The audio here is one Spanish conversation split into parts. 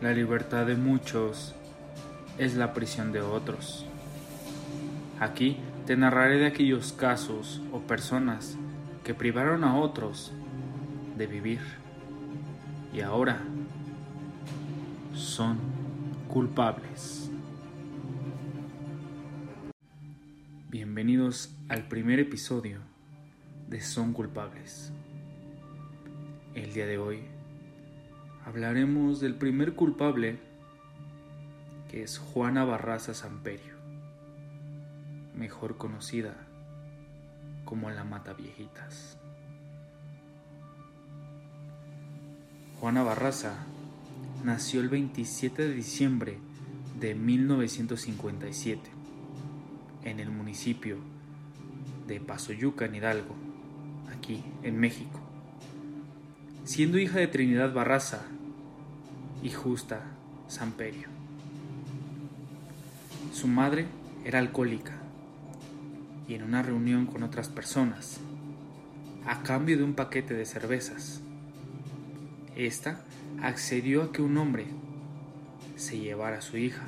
La libertad de muchos es la prisión de otros. Aquí te narraré de aquellos casos o personas que privaron a otros de vivir y ahora son culpables. Bienvenidos al primer episodio de Son culpables. El día de hoy hablaremos del primer culpable que es Juana Barraza Samperio, mejor conocida como la Mata Viejitas. Juana Barraza nació el 27 de diciembre de 1957 en el municipio de Pasoyuca, en Hidalgo, aquí en México. Siendo hija de Trinidad Barraza y Justa Samperio. Su madre era alcohólica y en una reunión con otras personas, a cambio de un paquete de cervezas, esta accedió a que un hombre se llevara a su hija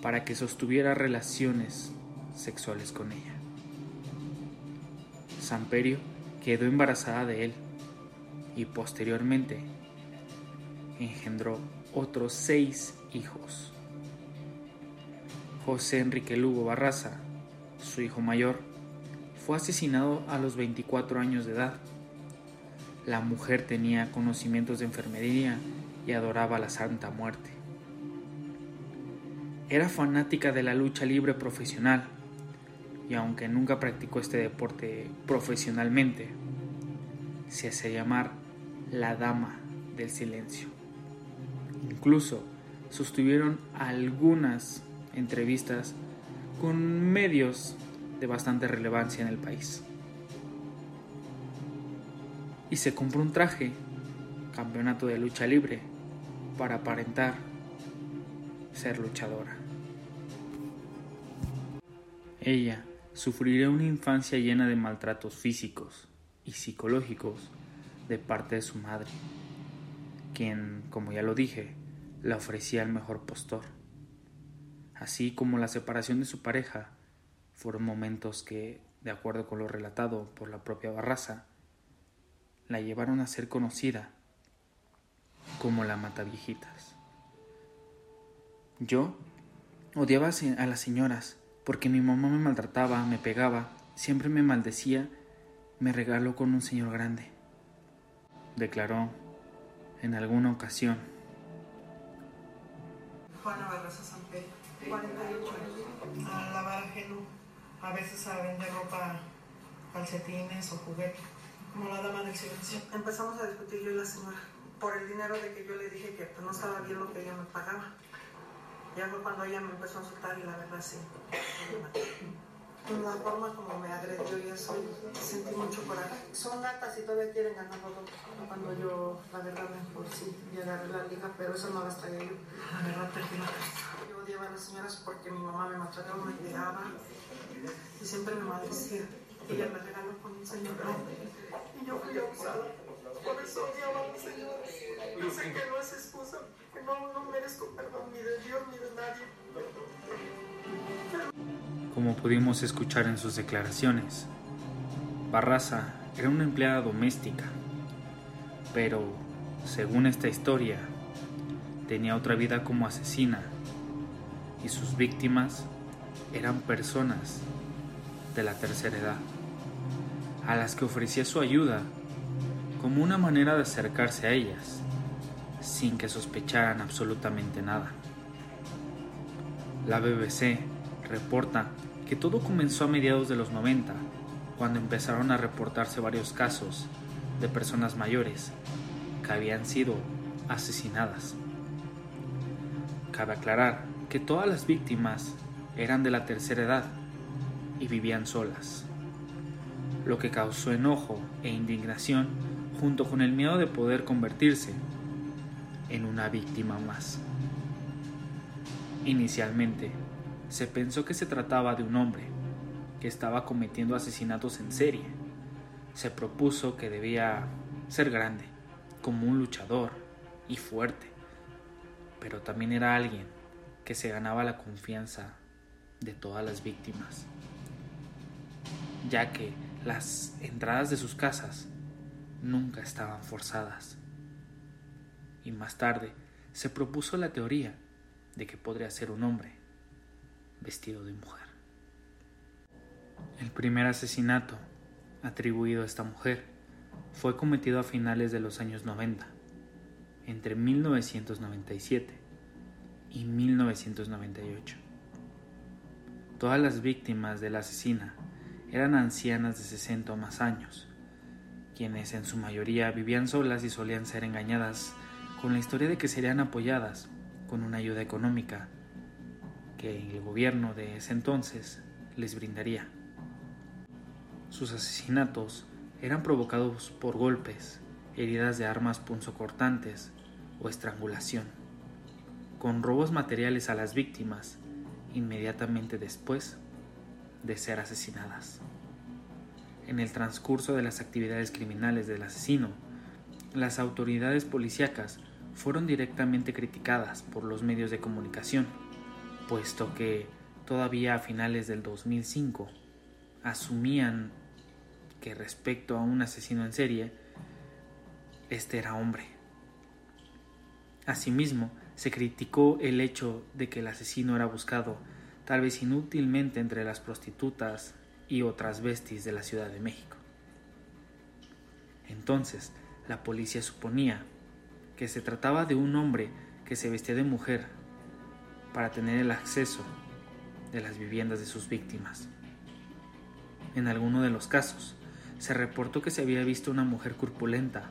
para que sostuviera relaciones sexuales con ella. Samperio quedó embarazada de él y posteriormente engendró otros seis hijos. José Enrique Lugo Barraza, su hijo mayor, fue asesinado a los 24 años de edad. La mujer tenía conocimientos de enfermería y adoraba la Santa Muerte. Era fanática de la lucha libre profesional y aunque nunca practicó este deporte profesionalmente, se hacía llamar la Dama del Silencio. Incluso sostuvieron algunas entrevistas con medios de bastante relevancia en el país. Y se compró un traje, campeonato de lucha libre, para aparentar ser luchadora. Ella sufriría una infancia llena de maltratos físicos y psicológicos de parte de su madre, quien, como ya lo dije, le ofrecía el mejor postor así como la separación de su pareja, fueron momentos que, de acuerdo con lo relatado por la propia Barraza, la llevaron a ser conocida como la Mataviejitas. Yo odiaba a las señoras porque mi mamá me maltrataba, me pegaba, siempre me maldecía, me regaló con un señor grande, declaró en alguna ocasión. Juana Barraza San Pedro. 48 años. A lavar ajeno, a veces a vender ropa, calcetines o juguetes, como la dama del silencio. Empezamos a discutir yo y la señora por el dinero de que yo le dije que no estaba bien lo que ella me pagaba. Ya fue cuando ella me empezó a insultar y la verdad sí. La forma como me agredió y eso, sentí mucho coraje. Son gatas y todavía quieren ganar cuando yo, la verdad, mejor sí, llegar a la liga, pero eso no las traía yo. La verdad, perdí la Yo odiaba a las señoras porque mi mamá me maltrataba, me pegaba y siempre me maldecía. Ella me regaló con un señor Como pudimos escuchar en sus declaraciones, Barraza era una empleada doméstica, pero, según esta historia, tenía otra vida como asesina y sus víctimas eran personas de la tercera edad, a las que ofrecía su ayuda como una manera de acercarse a ellas, sin que sospecharan absolutamente nada. La BBC reporta que todo comenzó a mediados de los 90, cuando empezaron a reportarse varios casos de personas mayores que habían sido asesinadas. Cabe aclarar que todas las víctimas eran de la tercera edad y vivían solas, lo que causó enojo e indignación junto con el miedo de poder convertirse en una víctima más. Inicialmente, se pensó que se trataba de un hombre que estaba cometiendo asesinatos en serie. Se propuso que debía ser grande, como un luchador y fuerte, pero también era alguien que se ganaba la confianza de todas las víctimas, ya que las entradas de sus casas nunca estaban forzadas. Y más tarde se propuso la teoría de que podría ser un hombre vestido de mujer. El primer asesinato atribuido a esta mujer fue cometido a finales de los años 90, entre 1997 y 1998. Todas las víctimas de la asesina eran ancianas de 60 o más años, quienes en su mayoría vivían solas y solían ser engañadas con la historia de que serían apoyadas con una ayuda económica que el gobierno de ese entonces les brindaría. Sus asesinatos eran provocados por golpes, heridas de armas punzocortantes o estrangulación, con robos materiales a las víctimas inmediatamente después de ser asesinadas. En el transcurso de las actividades criminales del asesino, las autoridades policíacas fueron directamente criticadas por los medios de comunicación, puesto que todavía a finales del 2005 asumían que respecto a un asesino en serie, este era hombre. Asimismo, se criticó el hecho de que el asesino era buscado tal vez inútilmente entre las prostitutas y otras besties de la Ciudad de México. Entonces, la policía suponía que se trataba de un hombre que se vestía de mujer para tener el acceso de las viviendas de sus víctimas. En alguno de los casos, se reportó que se había visto una mujer corpulenta,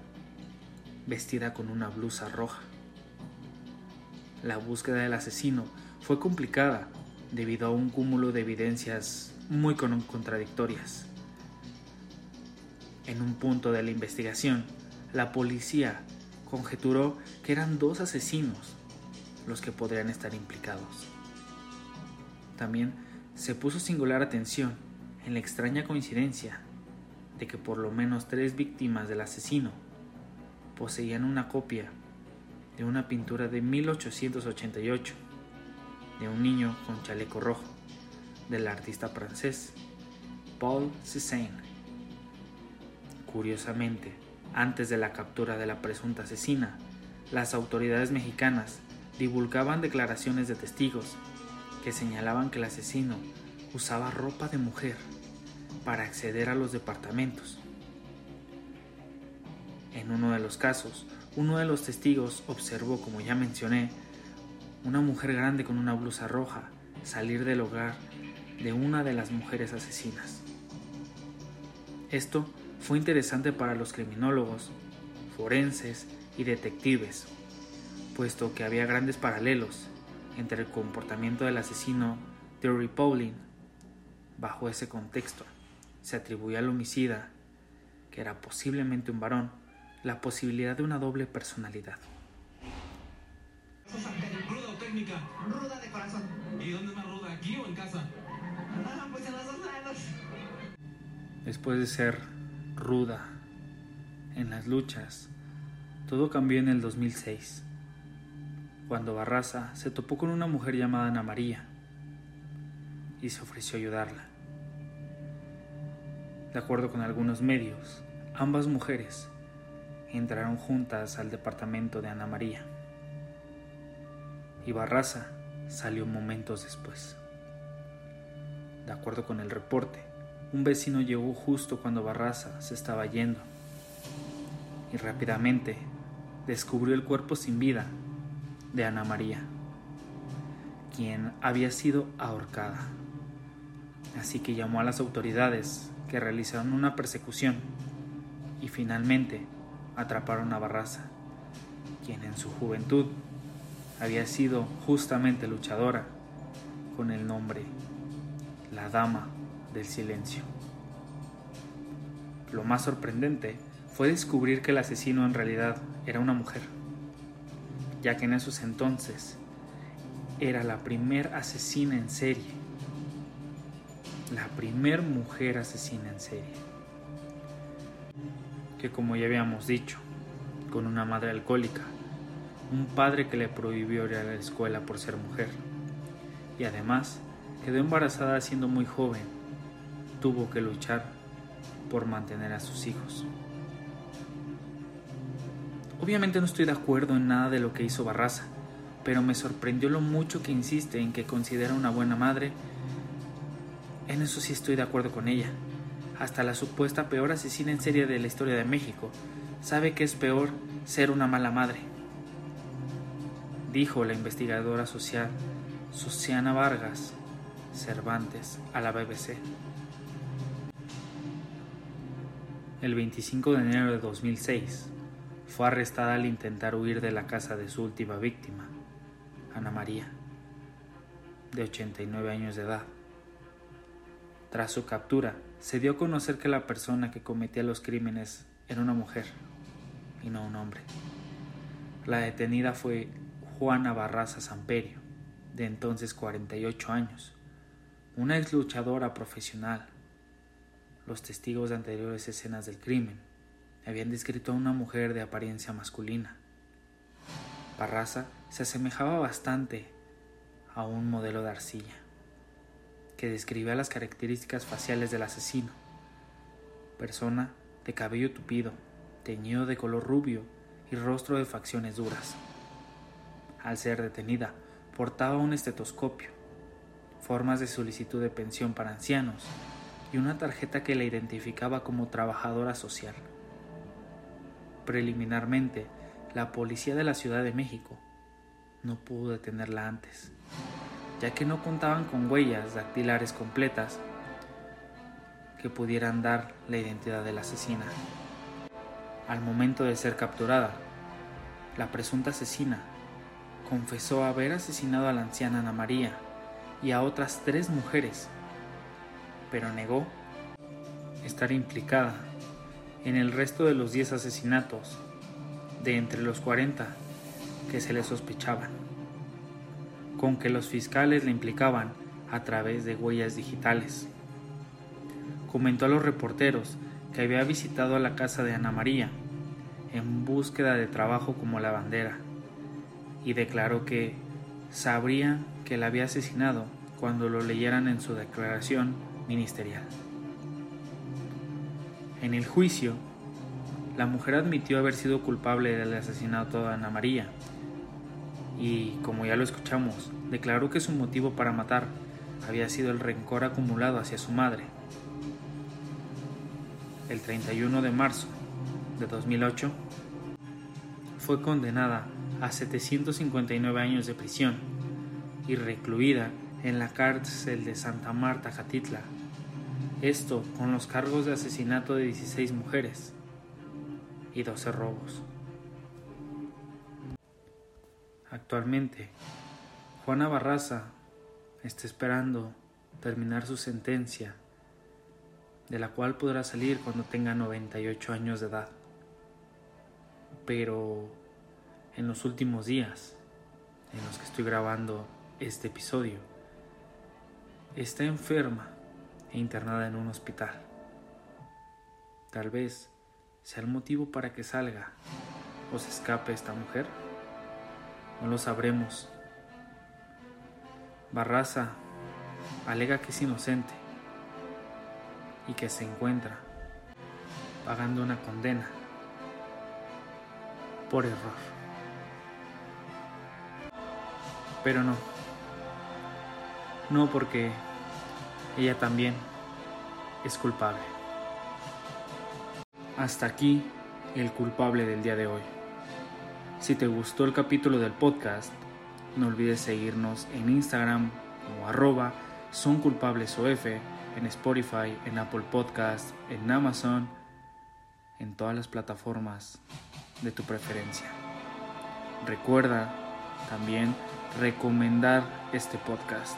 vestida con una blusa roja. La búsqueda del asesino fue complicada debido a un cúmulo de evidencias muy contradictorias. En un punto de la investigación, la policía conjeturó que eran dos asesinos los que podrían estar implicados. También se puso singular atención en la extraña coincidencia de que por lo menos tres víctimas del asesino poseían una copia de una pintura de 1888 de un niño con chaleco rojo del artista francés Paul Cézanne. Curiosamente, antes de la captura de la presunta asesina, las autoridades mexicanas divulgaban declaraciones de testigos que señalaban que el asesino usaba ropa de mujer para acceder a los departamentos. En uno de los casos, uno de los testigos observó, como ya mencioné, una mujer grande con una blusa roja salir del hogar de una de las mujeres asesinas. Esto fue interesante para los criminólogos, forenses y detectives, puesto que había grandes paralelos entre el comportamiento del asesino Terry Pauling bajo ese contexto se atribuía al homicida, que era posiblemente un varón, la posibilidad de una doble personalidad. ¿Ruda o técnica? Ruda de corazón. ¿Y dónde es más ruda, aquí o en casa? Ah, pues en los dos lados. Después de ser ruda en las luchas, todo cambió en el 2006, cuando Barraza se topó con una mujer llamada Ana María y se ofreció ayudarla. De acuerdo con algunos medios, ambas mujeres entraron juntas al departamento de Ana María. Y Barraza salió momentos después. De acuerdo con el reporte, un vecino llegó justo cuando Barraza se estaba yendo y rápidamente descubrió el cuerpo sin vida de Ana María, quien había sido ahorcada. Así que llamó a las autoridades que realizaron una persecución y finalmente atraparon a Barraza, quien en su juventud había sido justamente luchadora con el nombre La Dama del Silencio. Lo más sorprendente fue descubrir que el asesino en realidad era una mujer, ya que en esos entonces era la primer asesina en serie la primer mujer asesina en serie. Que como ya habíamos dicho, con una madre alcohólica, un padre que le prohibió ir a la escuela por ser mujer. Y además, quedó embarazada siendo muy joven. Tuvo que luchar por mantener a sus hijos. Obviamente no estoy de acuerdo en nada de lo que hizo Barraza, pero me sorprendió lo mucho que insiste en que considera una buena madre. En eso sí estoy de acuerdo con ella. Hasta la supuesta peor asesina en serie de la historia de México sabe que es peor ser una mala madre, dijo la investigadora social Susana Vargas Cervantes a la BBC. El 25 de enero de 2006 fue arrestada al intentar huir de la casa de su última víctima, Ana María, de 89 años de edad. Tras su captura, se dio a conocer que la persona que cometía los crímenes era una mujer y no un hombre. La detenida fue Juana Barraza Samperio, de entonces 48 años, una ex luchadora profesional. Los testigos de anteriores escenas del crimen habían descrito a una mujer de apariencia masculina. Barraza se asemejaba bastante a un modelo de arcilla, que describía las características faciales del asesino. Persona de cabello tupido, teñido de color rubio y rostro de facciones duras. Al ser detenida, portaba un estetoscopio, formas de solicitud de pensión para ancianos y una tarjeta que la identificaba como trabajadora social. Preliminarmente, la policía de la Ciudad de México no pudo detenerla antes, ya que no contaban con huellas dactilares completas que pudieran dar la identidad de la asesina. Al momento de ser capturada, la presunta asesina confesó haber asesinado a la anciana Ana María y a otras tres mujeres, pero negó estar implicada en el resto de los 10 asesinatos de entre los 40 que se le sospechaban, con que los fiscales le implicaban a través de huellas digitales. Comentó a los reporteros que había visitado la casa de Ana María en búsqueda de trabajo como lavandera y declaró que sabrían que la había asesinado cuando lo leyeran en su declaración ministerial. En el juicio, la mujer admitió haber sido culpable del asesinato de Ana María y, como ya lo escuchamos, declaró que su motivo para matar había sido el rencor acumulado hacia su madre, el 31 de marzo de 2008, fue condenada a 759 años de prisión y recluida en la cárcel de Santa Marta, Jatitla. Esto con los cargos de asesinato de 16 mujeres y 12 robos. Actualmente, Juana Barraza está esperando terminar su sentencia de la cual podrá salir cuando tenga 98 años de edad. Pero en los últimos días en los que estoy grabando este episodio, está enferma internada en un hospital. Tal vez sea el motivo para que salga o se escape esta mujer. No lo sabremos. Barraza alega que es inocente y que se encuentra pagando una condena por error. Pero no. No porque ella también es culpable. Hasta aquí el culpable del día de hoy. Si te gustó el capítulo del podcast, no olvides seguirnos en Instagram como arroba son culpables en Spotify, en Apple Podcast, en Amazon, en todas las plataformas de tu preferencia. Recuerda también recomendar este podcast.